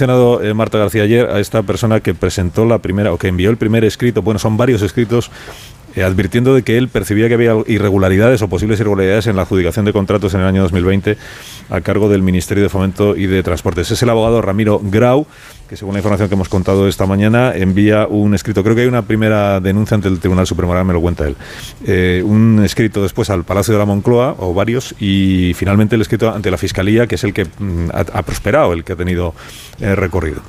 mencionado eh, Marta García ayer a esta persona que presentó la primera o que envió el primer escrito, bueno, son varios escritos eh, advirtiendo de que él percibía que había irregularidades o posibles irregularidades en la adjudicación de contratos en el año 2020 a cargo del Ministerio de Fomento y de Transportes. Es el abogado Ramiro Grau, que según la información que hemos contado esta mañana, envía un escrito, creo que hay una primera denuncia ante el Tribunal Supremo, ahora me lo cuenta él, eh, un escrito después al Palacio de la Moncloa, o varios, y finalmente el escrito ante la Fiscalía, que es el que mm, ha, prosperado, el que ha tenido eh, recorrido.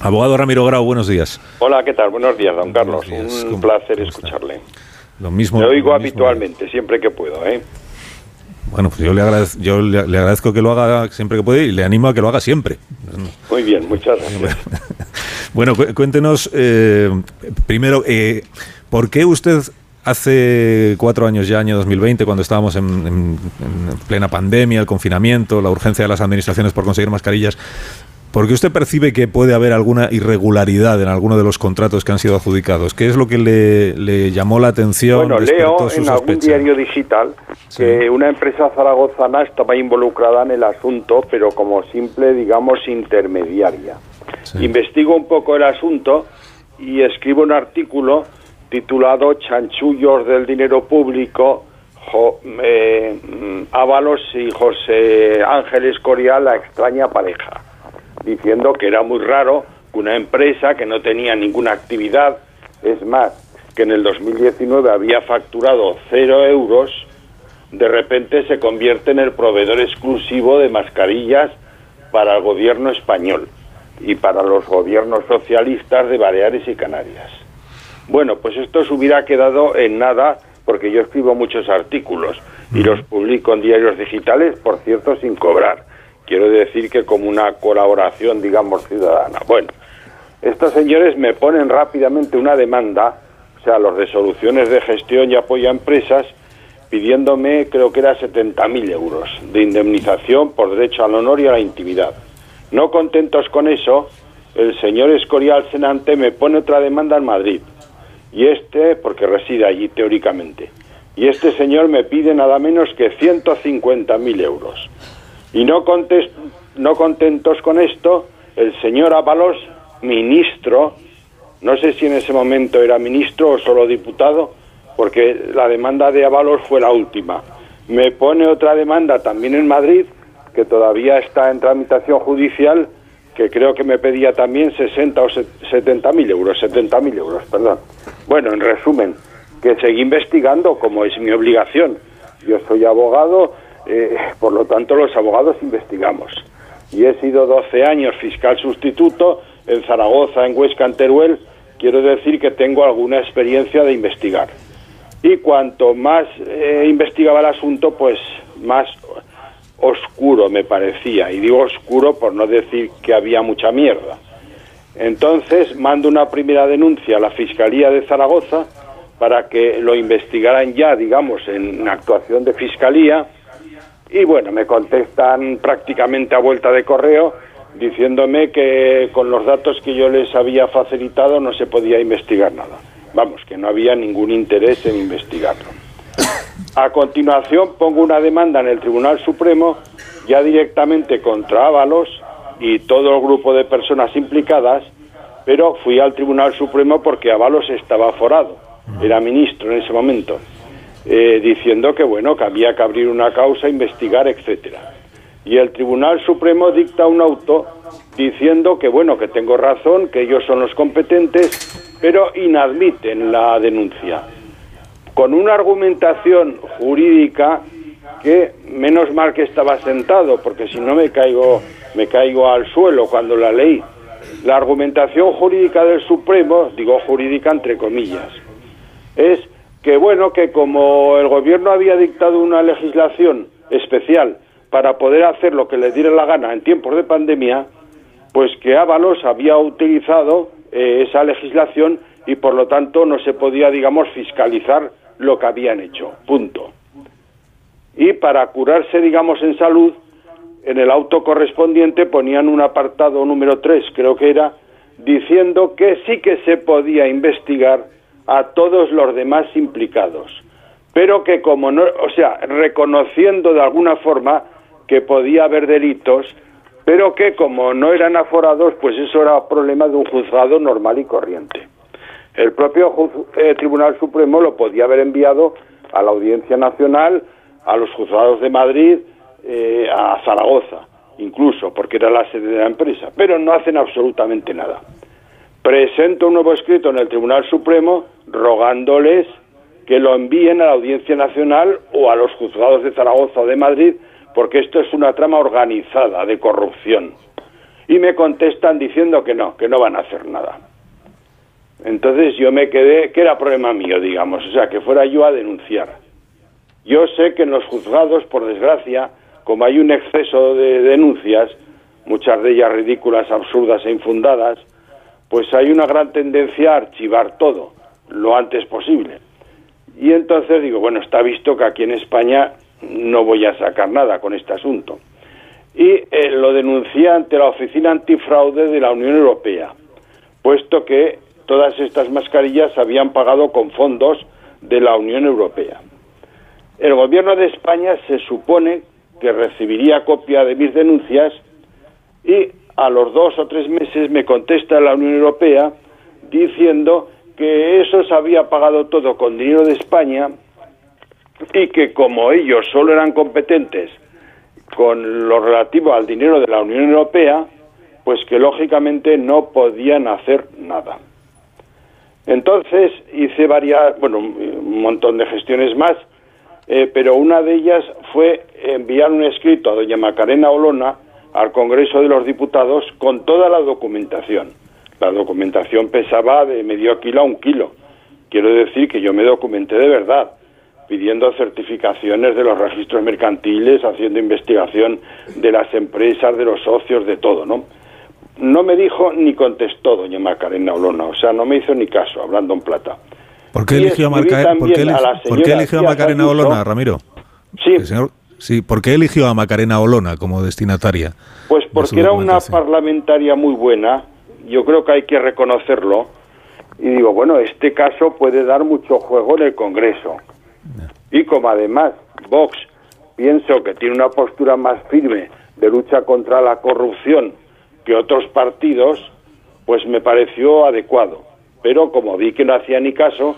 Abogado Ramiro Grau, buenos días. Hola, ¿qué tal? Buenos días, don Carlos. Un placer escucharle. Lo mismo. Lo oigo habitualmente, siempre que puedo, ¿eh? Bueno, pues yo, le, yo le, agradezco que lo haga siempre que puede y le animo a que lo haga siempre. Muy bien, muchas gracias. bueno, cuéntenos eh, primero, eh, ¿por qué usted hace cuatro años ya, año 2020, cuando estábamos en plena pandemia, el confinamiento, la urgencia de las administraciones por conseguir mascarillas, porque usted percibe que puede haber alguna irregularidad en alguno de los contratos que han sido adjudicados. ¿Qué es lo que le, llamó la atención? Bueno, leo en algún diario digital que una empresa zaragozana estaba involucrada en el asunto, pero como simple, digamos, intermediaria. Investigo un poco el asunto y escribo un artículo titulado Chanchullos del dinero público, eh, mm, Ábalos y José Ángeles Corial, la extraña pareja diciendo que era muy raro que una empresa que no tenía ninguna actividad, es más, que en el 2019 había facturado cero euros, de repente se convierte en el proveedor exclusivo de mascarillas para el gobierno español y para los gobiernos socialistas de Baleares y Canarias. Bueno, pues esto se hubiera quedado en nada porque yo escribo muchos artículos y los publico en diarios digitales, por cierto, sin cobrar. Quiero decir que como una colaboración, digamos, ciudadana. Bueno, estos señores me ponen rápidamente una demanda, o sea, los de soluciones de gestión y apoyo a empresas, pidiéndome, creo que era 70.000 euros de indemnización por derecho al honor y a la intimidad. No contentos con eso, el señor Escorial Senante me pone otra demanda en Madrid. Y este, porque reside allí teóricamente. Y este señor me pide nada menos que 150.000 euros. Y no, no contentos con esto, el señor Ábalos, ministro, no sé si en ese momento era ministro o solo diputado, porque la demanda de Ábalos fue la última. Me pone otra demanda también en Madrid, que todavía está en tramitación judicial, que creo que me pedía también 60 o 70 mil euros, 70 mil euros, perdón. Bueno, en resumen, que seguí investigando como es mi obligación. Yo soy abogado, eh, por lo tanto, los abogados investigamos. Y he sido 12 años fiscal sustituto en Zaragoza, en Huesca, en Teruel. Quiero decir que tengo alguna experiencia de investigar. Y cuanto más eh, investigaba el asunto, pues más oscuro me parecía. Y digo oscuro por no decir que había mucha mierda. Entonces mando una primera denuncia a la Fiscalía de Zaragoza para que lo investigaran ya, digamos, en actuación de Fiscalía y bueno, me contestan prácticamente a vuelta de correo diciéndome que con los datos que yo les había facilitado no se podía investigar nada. Vamos, que no había ningún interés en investigarlo. A continuación pongo una demanda en el Tribunal Supremo ya directamente contra Ábalos y todo el grupo de personas implicadas, pero fui al Tribunal Supremo porque Ábalos estaba forado, era ministro en ese momento. Eh, diciendo que bueno que había que abrir una causa, investigar, etcétera. Y el Tribunal Supremo dicta un auto diciendo que bueno que tengo razón, que ellos son los competentes, pero inadmiten la denuncia con una argumentación jurídica que menos mal que estaba sentado, porque si no me caigo me caigo al suelo cuando la leí. La argumentación jurídica del Supremo, digo jurídica entre comillas, es que bueno, que como el gobierno había dictado una legislación especial para poder hacer lo que le diera la gana en tiempos de pandemia, pues que Ábalos había utilizado eh, esa legislación y por lo tanto no se podía, digamos, fiscalizar lo que habían hecho. Punto. Y para curarse, digamos, en salud, en el auto correspondiente ponían un apartado número 3, creo que era, diciendo que sí que se podía investigar a todos los demás implicados, pero que como no, o sea, reconociendo de alguna forma que podía haber delitos pero que como no eran aforados, pues eso era problema de un juzgado normal y corriente. El propio eh, Tribunal Supremo lo podía haber enviado a la Audiencia Nacional, a los juzgados de Madrid, eh, a Zaragoza, incluso, porque era la sede de la empresa, pero no hacen absolutamente nada. Presento un nuevo escrito en el Tribunal Supremo rogándoles que lo envíen a la Audiencia Nacional o a los juzgados de Zaragoza o de Madrid, porque esto es una trama organizada de corrupción. Y me contestan diciendo que no, que no van a hacer nada. Entonces yo me quedé, que era problema mío, digamos, o sea, que fuera yo a denunciar. Yo sé que en los juzgados, por desgracia, como hay un exceso de denuncias, muchas de ellas ridículas, absurdas e infundadas, pues hay una gran tendencia a archivar todo lo antes posible. Y entonces digo, bueno, está visto que aquí en España no voy a sacar nada con este asunto. Y eh, lo denuncié ante la Oficina Antifraude de la Unión Europea, puesto que todas estas mascarillas habían pagado con fondos de la Unión Europea. El gobierno de España se supone que recibiría copia de mis denuncias y a los dos o tres meses me contesta la Unión Europea diciendo que eso se había pagado todo con dinero de España y que como ellos solo eran competentes con lo relativo al dinero de la Unión Europea, pues que lógicamente no podían hacer nada. Entonces hice varias, bueno, un montón de gestiones más, eh, pero una de ellas fue enviar un escrito a doña Macarena Olona al Congreso de los Diputados con toda la documentación. La documentación pesaba de medio kilo a un kilo. Quiero decir que yo me documenté de verdad, pidiendo certificaciones de los registros mercantiles, haciendo investigación de las empresas, de los socios, de todo, ¿no? No me dijo ni contestó doña Macarena Olona, o sea, no me hizo ni caso, hablando en plata. ¿Por qué eligió a, Macarena Olona, Ramiro? Sí. Sí, ¿por qué eligió a Macarena Olona como destinataria? Pues porque era una parlamentaria muy buena, yo creo que hay que reconocerlo, y digo, bueno, este caso puede dar mucho juego en el Congreso. Y como además Vox pienso que tiene una postura más firme de lucha contra la corrupción que otros partidos, pues me pareció adecuado. Pero como vi que no hacía ni caso,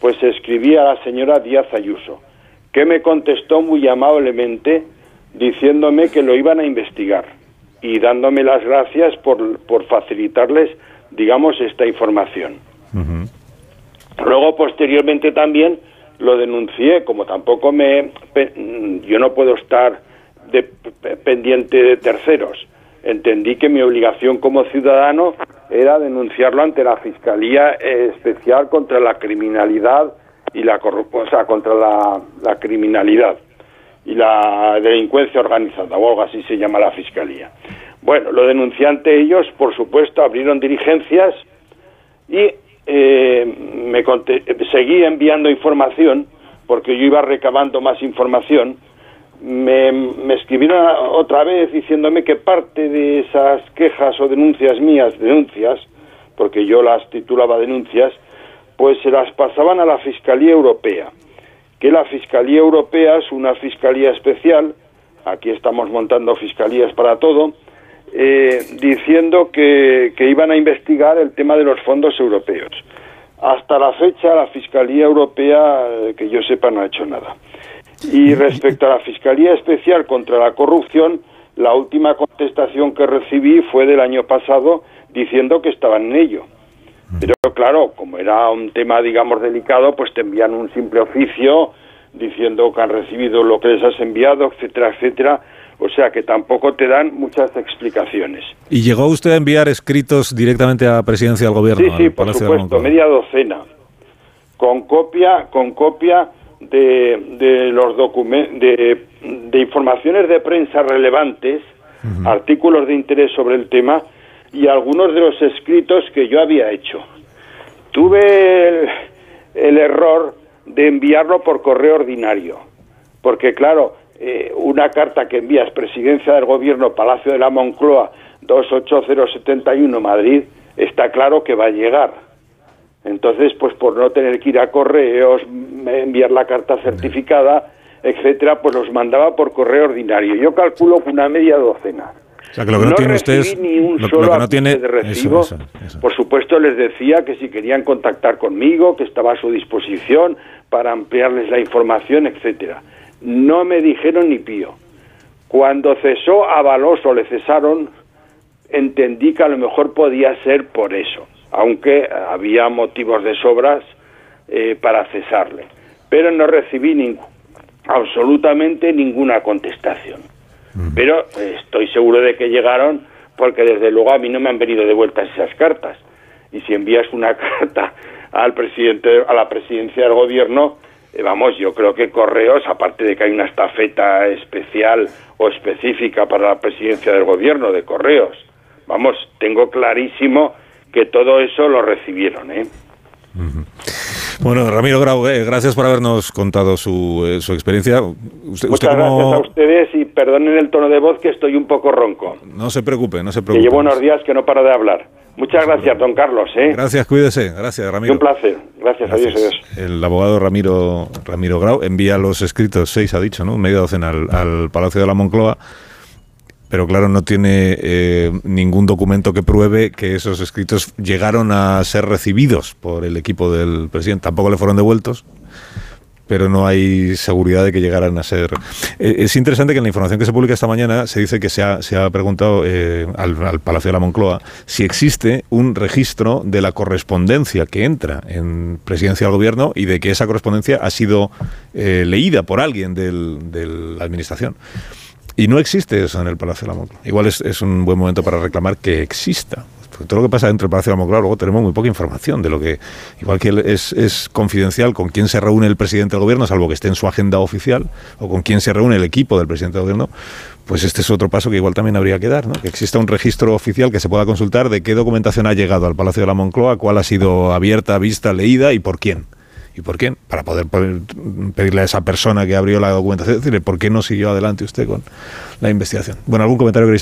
pues escribí a la señora Díaz Ayuso, que me contestó muy amablemente diciéndome que lo iban a investigar y dándome las gracias por, por facilitarles, digamos, esta información. Luego, posteriormente también, lo denuncié, como tampoco me... Yo no puedo estar de, pendiente de terceros entendí que mi obligación como ciudadano era denunciarlo ante la Fiscalía Especial contra la Criminalidad y la corrupción, o sea, contra la, criminalidad y la delincuencia organizada, o algo así se llama la Fiscalía. Bueno, lo denuncié ante ellos, por supuesto, abrieron diligencias y eh, me seguí enviando información, porque yo iba recabando más información, me, escribieron otra vez diciéndome que parte de esas quejas o denuncias mías, denuncias, porque yo las titulaba denuncias, pues se las pasaban a la Fiscalía Europea, que la Fiscalía Europea es una fiscalía especial, aquí estamos montando fiscalías para todo, eh, diciendo que, que iban a investigar el tema de los fondos europeos. Hasta la fecha la Fiscalía Europea, eh, que yo sepa, no ha hecho nada. Y respecto a la Fiscalía Especial contra la Corrupción, la última contestación que recibí fue del año pasado diciendo que estaban en ello. Pero claro, como era un tema, digamos, delicado, pues te envían un simple oficio diciendo que han recibido lo que les has enviado, etcétera, etcétera. O sea que tampoco te dan muchas explicaciones. ¿Y llegó usted a enviar escritos directamente a la presidencia del gobierno? Sí, sí, por supuesto, media docena. Con copia, con copia de, de los documentos, de, de, informaciones de prensa relevantes, artículos de interés sobre el tema y algunos de los escritos que yo había hecho. Tuve el, error de enviarlo por correo ordinario, porque claro, eh, una carta que envías Presidencia del Gobierno, Palacio de la Moncloa, 28071 Madrid, está claro que va a llegar entonces, pues por no tener que ir a correos, enviar la carta certificada, etcétera, pues los mandaba por correo ordinario. Yo calculo que una media docena. O sea, que lo que no, tiene usted ni un solo no tiene... de recibo. Por supuesto, les decía que si querían contactar conmigo, que estaba a su disposición para ampliarles la información, etcétera. No me dijeron ni pío. Cuando cesó a Baloso, le cesaron, entendí que a lo mejor podía ser por eso, aunque había motivos de sobras eh, para cesarle. Pero no recibí absolutamente ninguna contestación. Pero eh, estoy seguro de que llegaron porque desde luego a mí no me han venido de vuelta esas cartas. Y si envías una carta al presidente, a la presidencia del gobierno, eh, vamos, yo creo que Correos, aparte de que hay una estafeta especial o específica para la presidencia del gobierno de Correos, vamos, tengo clarísimo que todo eso lo recibieron, ¿eh? Bueno, Ramiro Grau, eh, gracias por habernos contado su, eh, su experiencia. Muchas gracias a ustedes y perdonen el tono de voz que estoy un poco ronco. No se preocupe, no se preocupe. Que llevo unos días que no paro de hablar. Muchas gracias, don Carlos. ¿eh? Gracias, cuídese. Gracias, Ramiro. Un placer. Gracias, adiós, adiós. El abogado Ramiro, Ramiro Grau envía los escritos, seis ha dicho, ¿no? Media docena al, al Palacio de la Moncloa pero claro, no tiene eh, ningún documento que pruebe que esos escritos llegaron a ser recibidos por el equipo del presidente. Tampoco le fueron devueltos, pero no hay seguridad de que llegaran a ser. Eh, es interesante que en la información que se publica esta mañana se dice que se ha, preguntado eh, al, Palacio de la Moncloa si existe un registro de la correspondencia que entra en presidencia del gobierno y de que esa correspondencia ha sido leída por alguien de la administración. Y no existe eso en el Palacio de la Moncloa. Igual es, un buen momento para reclamar que exista. Porque todo lo que pasa dentro del Palacio de la Moncloa, luego tenemos muy poca información de lo que. Igual que es, es confidencial con quién se reúne el presidente del gobierno, salvo que esté en su agenda oficial, o con quién se reúne el equipo del presidente del gobierno, pues este es otro paso que igual también habría que dar, ¿no? Que exista un registro oficial que se pueda consultar de qué documentación ha llegado al Palacio de la Moncloa, cuál ha sido abierta, vista, leída y por quién. ¿Y por qué? Para poder, pedirle a esa persona que abrió la documentación, decirle, ¿por qué no siguió adelante usted con la investigación? Bueno, ¿algún comentario queréis